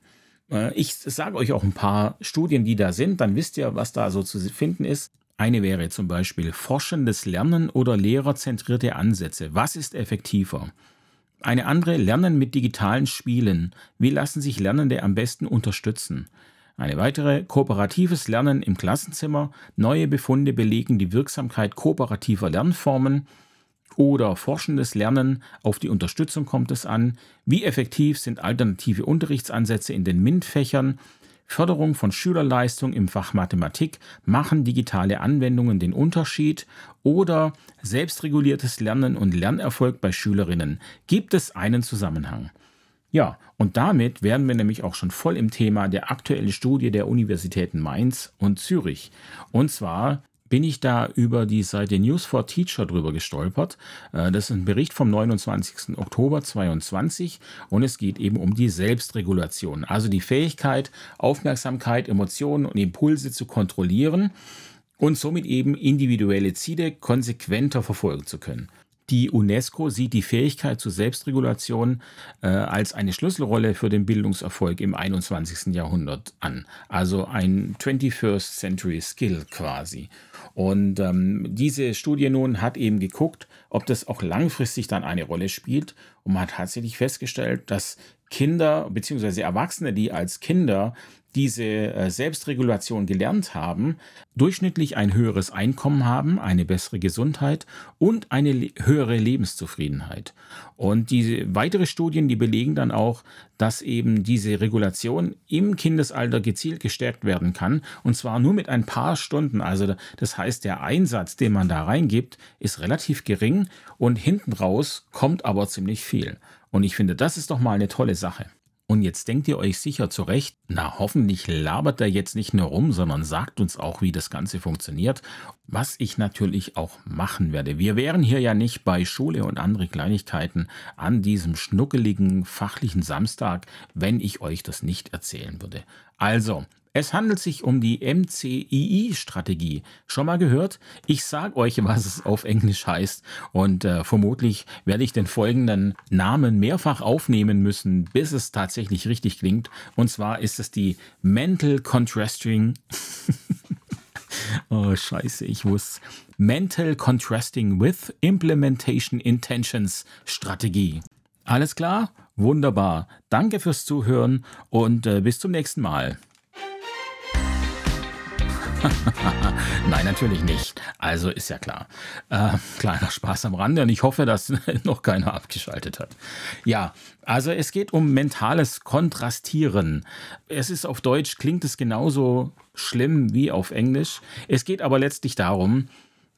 Äh, ich sage euch auch ein paar Studien, die da sind, dann wisst ihr, was da so zu finden ist. Eine wäre zum Beispiel forschendes Lernen oder lehrerzentrierte Ansätze. Was ist effektiver? Eine andere Lernen mit digitalen Spielen. Wie lassen sich Lernende am besten unterstützen? Eine weitere kooperatives Lernen im Klassenzimmer. Neue Befunde belegen die Wirksamkeit kooperativer Lernformen oder forschendes Lernen. Auf die Unterstützung kommt es an. Wie effektiv sind alternative Unterrichtsansätze in den MINT-Fächern? Förderung von Schülerleistung im Fach Mathematik. Machen digitale Anwendungen den Unterschied? Oder selbstreguliertes Lernen und Lernerfolg bei Schülerinnen. Gibt es einen Zusammenhang? Ja, und damit wären wir nämlich auch schon voll im Thema der aktuellen Studie der Universitäten Mainz und Zürich. Und zwar bin ich da über die Seite News for Teacher drüber gestolpert. Äh, das ist ein Bericht vom 29. Oktober 2022 und es geht eben um die Selbstregulation, also die Fähigkeit, Aufmerksamkeit, Emotionen und Impulse zu kontrollieren und somit eben individuelle Ziele konsequenter verfolgen zu können. Die UNESCO sieht die Fähigkeit zur Selbstregulation äh, als eine Schlüsselrolle für den Bildungserfolg im 21. Jahrhundert an. Also ein 21st Century Skill quasi. Und ähm, diese Studie nun hat eben geguckt, ob das auch langfristig dann eine Rolle spielt. Und man hat tatsächlich festgestellt, dass Kinder bzw. Erwachsene, die als Kinder diese äh, Selbstregulation gelernt haben, durchschnittlich ein höheres Einkommen haben, eine bessere Gesundheit und eine höhere Lebenszufriedenheit. Und diese weitere Studien, die belegen dann auch, dass eben diese Regulation im Kindesalter gezielt gestärkt werden kann und zwar nur mit ein paar Stunden. Also das heißt, der Einsatz, den man da reingibt, ist relativ gering und hinten raus kommt aber ziemlich viel. Und ich finde, das ist doch mal eine tolle Sache. Und jetzt denkt ihr euch sicher zurecht, na hoffentlich labert er jetzt nicht nur rum, sondern sagt uns auch, wie das Ganze funktioniert, was ich natürlich auch machen werde. Wir wären hier ja nicht bei Schule und andere Kleinigkeiten an diesem schnuckeligen fachlichen Samstag, wenn ich euch das nicht erzählen würde. Also, es handelt sich um die MCII-Strategie. Schon mal gehört? Ich sage euch, was es auf Englisch heißt und äh, vermutlich werde ich den folgenden Namen mehrfach aufnehmen müssen, bis es tatsächlich richtig klingt. Und zwar ist es die Mental Contrasting. oh, scheiße, ich muss. Mental Contrasting with Implementation Intentions Strategie. Alles klar? Wunderbar. Danke fürs Zuhören und äh, bis zum nächsten Mal. Nein, natürlich nicht. Also ist ja klar. Äh, kleiner Spaß am Rande und ich hoffe, dass noch keiner abgeschaltet hat. Ja, also es geht um mentales Kontrastieren. Es ist auf Deutsch, klingt es genauso schlimm wie auf Englisch. Es geht aber letztlich darum,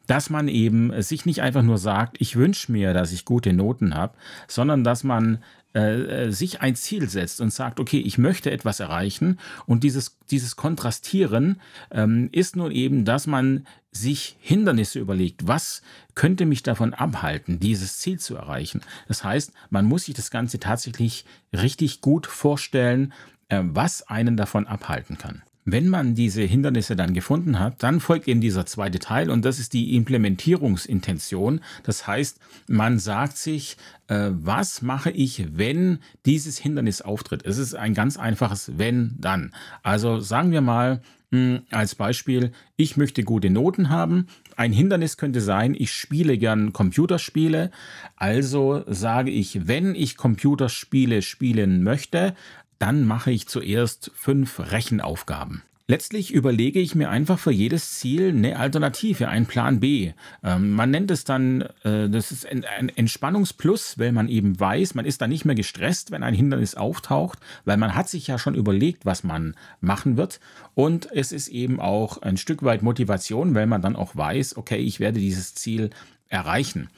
dass man eben sich nicht einfach nur sagt, ich wünsche mir, dass ich gute Noten habe, sondern dass man äh, äh, sich ein Ziel setzt und sagt, okay, ich möchte etwas erreichen und dieses, dieses Kontrastieren ähm, ist nun eben, dass man sich Hindernisse überlegt, was könnte mich davon abhalten, dieses Ziel zu erreichen. Das heißt, man muss sich das Ganze tatsächlich richtig gut vorstellen, äh, was einen davon abhalten kann. Wenn man diese Hindernisse dann gefunden hat, dann folgt eben dieser zweite Teil und das ist die Implementierungsintention. Das heißt, man sagt sich, äh, was mache ich, wenn dieses Hindernis auftritt? Es ist ein ganz einfaches wenn dann. Also sagen wir mal mh, hm, als Beispiel, ich möchte gute Noten haben. Ein Hindernis könnte sein, ich spiele gern Computerspiele. Also sage ich, wenn ich Computerspiele spielen möchte, dann mache ich zuerst fünf Rechenaufgaben. Letztlich überlege ich mir einfach für jedes Ziel eine Alternative, einen Plan B. Ähm, man nennt es dann, äh, das ist ein, ein, Entspannungsplus, weil man eben weiß, man ist dann nicht mehr gestresst, wenn ein Hindernis auftaucht, weil man hat sich ja schon überlegt, was man machen wird. Und es ist eben auch ein Stück weit Motivation, weil man dann auch weiß, okay, ich werde dieses Ziel erreichen.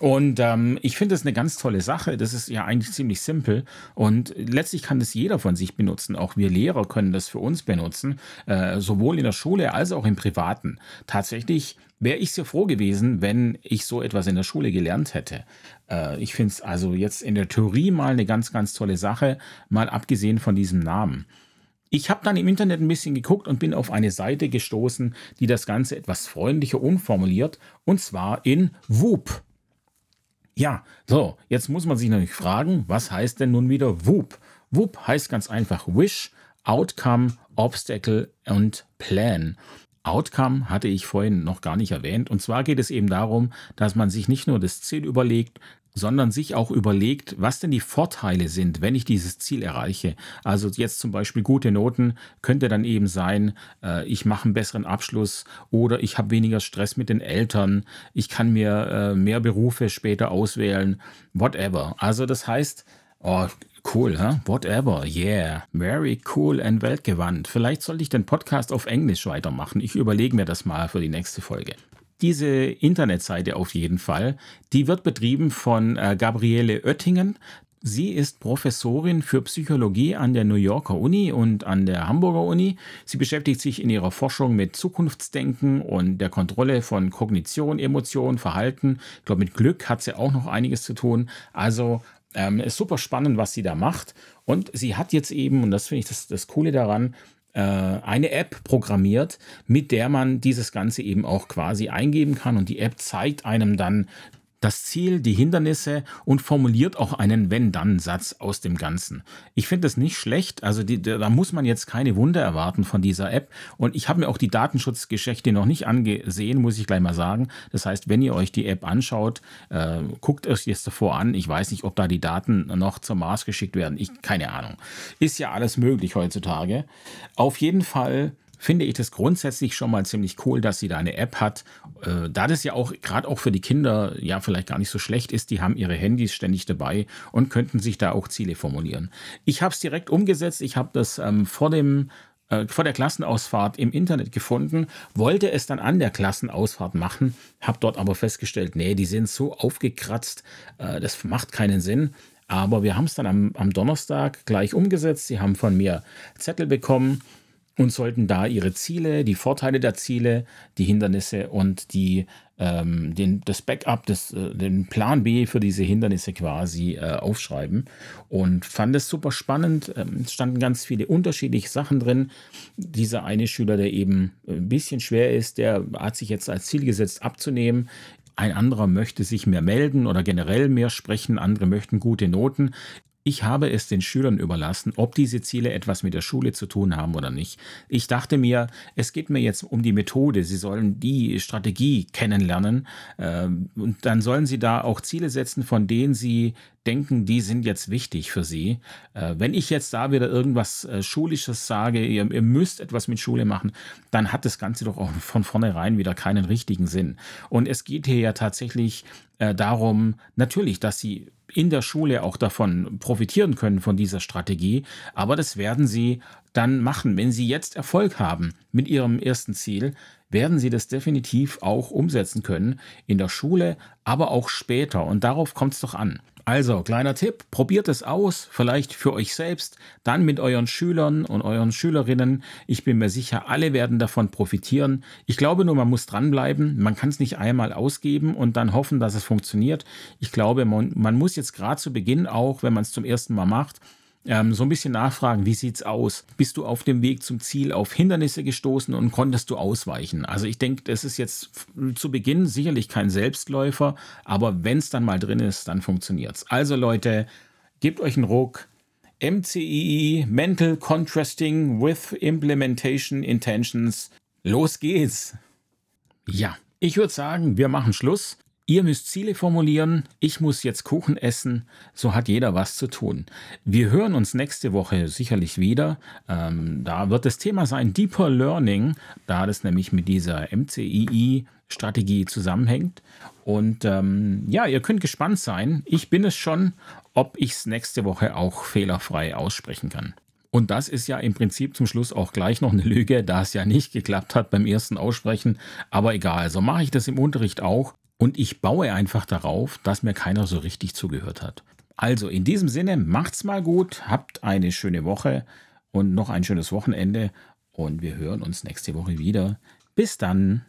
Und ähm, ich finde das eine ganz tolle Sache. Das ist ja eigentlich ziemlich simpel. Und letztlich kann das jeder von sich benutzen. Auch wir Lehrer können das für uns benutzen, äh, sowohl in der Schule als auch im Privaten. Tatsächlich wäre ich sehr froh gewesen, wenn ich so etwas in der Schule gelernt hätte. Äh, ich finde es also jetzt in der Theorie mal eine ganz, ganz tolle Sache, mal abgesehen von diesem Namen. Ich habe dann im Internet ein bisschen geguckt und bin auf eine Seite gestoßen, die das Ganze etwas freundlicher umformuliert, und zwar in WUP. Ja, so, jetzt muss man sich natürlich fragen, was heißt denn nun wieder WUP? WUP heißt ganz einfach Wish, Outcome, Obstacle und Plan. Outcome hatte ich vorhin noch gar nicht erwähnt. Und zwar geht es eben darum, dass man sich nicht nur das Ziel überlegt, sondern sich auch überlegt, was denn die Vorteile sind, wenn ich dieses Ziel erreiche. Also jetzt zum Beispiel gute Noten könnte dann eben sein, äh, ich mache einen besseren Abschluss oder ich habe weniger Stress mit den Eltern, ich kann mir äh, mehr Berufe später auswählen, whatever. Also das heißt, oh, Cool, huh? Whatever, yeah. Very cool and weltgewandt. Vielleicht sollte ich den Podcast auf Englisch weitermachen. Ich überlege mir das mal für die nächste Folge diese Internetseite auf jeden Fall. Die wird betrieben von äh, Gabriele Oettingen. Sie ist Professorin für Psychologie an der New Yorker Uni und an der Hamburger Uni. Sie beschäftigt sich in ihrer Forschung mit Zukunftsdenken und der Kontrolle von Kognition, Emotion, Verhalten. Ich glaube, mit Glück hat sie auch noch einiges zu tun. Also ähm, ist super spannend, was sie da macht. Und sie hat jetzt eben, und das finde ich das, das Coole daran, eine App programmiert, mit der man dieses Ganze eben auch quasi eingeben kann. Und die App zeigt einem dann das Ziel, die Hindernisse und formuliert auch einen Wenn-Dann-Satz aus dem Ganzen. Ich finde das nicht schlecht. Also die, da muss man jetzt keine Wunder erwarten von dieser App. Und ich habe mir auch die Datenschutzgeschichte noch nicht angesehen, muss ich gleich mal sagen. Das heißt, wenn ihr euch die App anschaut, äh, guckt euch das davor an. Ich weiß nicht, ob da die Daten noch zum Mars geschickt werden. Ich keine Ahnung. Ist ja alles möglich heutzutage. Auf jeden Fall finde ich das grundsätzlich schon mal ziemlich cool, dass sie da eine App hat. Äh, da das ja auch gerade auch für die Kinder ja vielleicht gar nicht so schlecht ist, die haben ihre Handys ständig dabei und könnten sich da auch Ziele formulieren. Ich habe es direkt umgesetzt. Ich habe das ähm, vor dem äh, vor der Klassenausfahrt im Internet gefunden, wollte es dann an der Klassenausfahrt machen, habe dort aber festgestellt, nee, die sind so aufgekratzt, äh, das macht keinen Sinn. Aber wir haben es dann am, am Donnerstag gleich umgesetzt. Sie haben von mir Zettel bekommen und sollten da ihre Ziele, die Vorteile der Ziele, die Hindernisse und die, ähm, den, das Backup, das, äh, den Plan B für diese Hindernisse quasi äh, aufschreiben. Und fand es super spannend. Ähm, es standen ganz viele unterschiedliche Sachen drin. Dieser eine Schüler, der eben ein bisschen schwer ist, der hat sich jetzt als Ziel gesetzt, abzunehmen. Ein anderer möchte sich mehr melden oder generell mehr sprechen, andere möchten gute Noten. Ich habe es den Schülern überlassen, ob diese Ziele etwas mit der Schule zu tun haben oder nicht. Ich dachte mir, es geht mir jetzt um die Methode. Sie sollen die Strategie kennenlernen ähm, und dann sollen sie da auch Ziele setzen, von denen sie denken, die sind jetzt wichtig für sie. Äh, wenn ich jetzt da wieder irgendwas äh, Schulisches sage, ihr, ihr müsst etwas mit Schule machen, dann hat das Ganze doch auch von vornherein wieder keinen richtigen Sinn. Und es geht hier ja tatsächlich äh, darum, natürlich, dass sie in der Schule auch davon profitieren können, von dieser Strategie. Aber das werden sie dann machen. Wenn sie jetzt Erfolg haben mit ihrem ersten Ziel, werden sie das definitiv auch umsetzen können in der Schule, aber auch später. Und darauf kommt es doch an. Also, kleiner Tipp, probiert es aus, vielleicht für euch selbst, dann mit euren Schülern und euren Schülerinnen. Ich bin mir sicher, alle werden davon profitieren. Ich glaube nur, man muss dranbleiben. Man kann es nicht einmal ausgeben und dann hoffen, dass es funktioniert. Ich glaube, man, man muss jetzt gerade zu Beginn auch, wenn man es zum ersten Mal macht, ähm, so ein bisschen nachfragen, wie sieht's aus? Bist du auf dem Weg zum Ziel auf Hindernisse gestoßen und konntest du ausweichen? Also ich denke, das ist jetzt zu Beginn sicherlich kein Selbstläufer, aber wenn es dann mal drin ist, dann funktioniert's. Also Leute, gebt euch einen Ruck. MCII, Mental Contrasting with Implementation Intentions. Los geht's! Ja, ich würde sagen, wir machen Schluss. Ihr müsst Ziele formulieren, ich muss jetzt Kuchen essen, so hat jeder was zu tun. Wir hören uns nächste Woche sicherlich wieder. Ähm, da wird das Thema sein Deeper Learning, da das nämlich mit dieser MCII-Strategie zusammenhängt. Und ähm, ja, ihr könnt gespannt sein. Ich bin es schon, ob ich es nächste Woche auch fehlerfrei aussprechen kann. Und das ist ja im Prinzip zum Schluss auch gleich noch eine Lüge, da es ja nicht geklappt hat beim ersten Aussprechen. Aber egal, so mache ich das im Unterricht auch. Und ich baue einfach darauf, dass mir keiner so richtig zugehört hat. Also in diesem Sinne, macht's mal gut, habt eine schöne Woche und noch ein schönes Wochenende und wir hören uns nächste Woche wieder. Bis dann.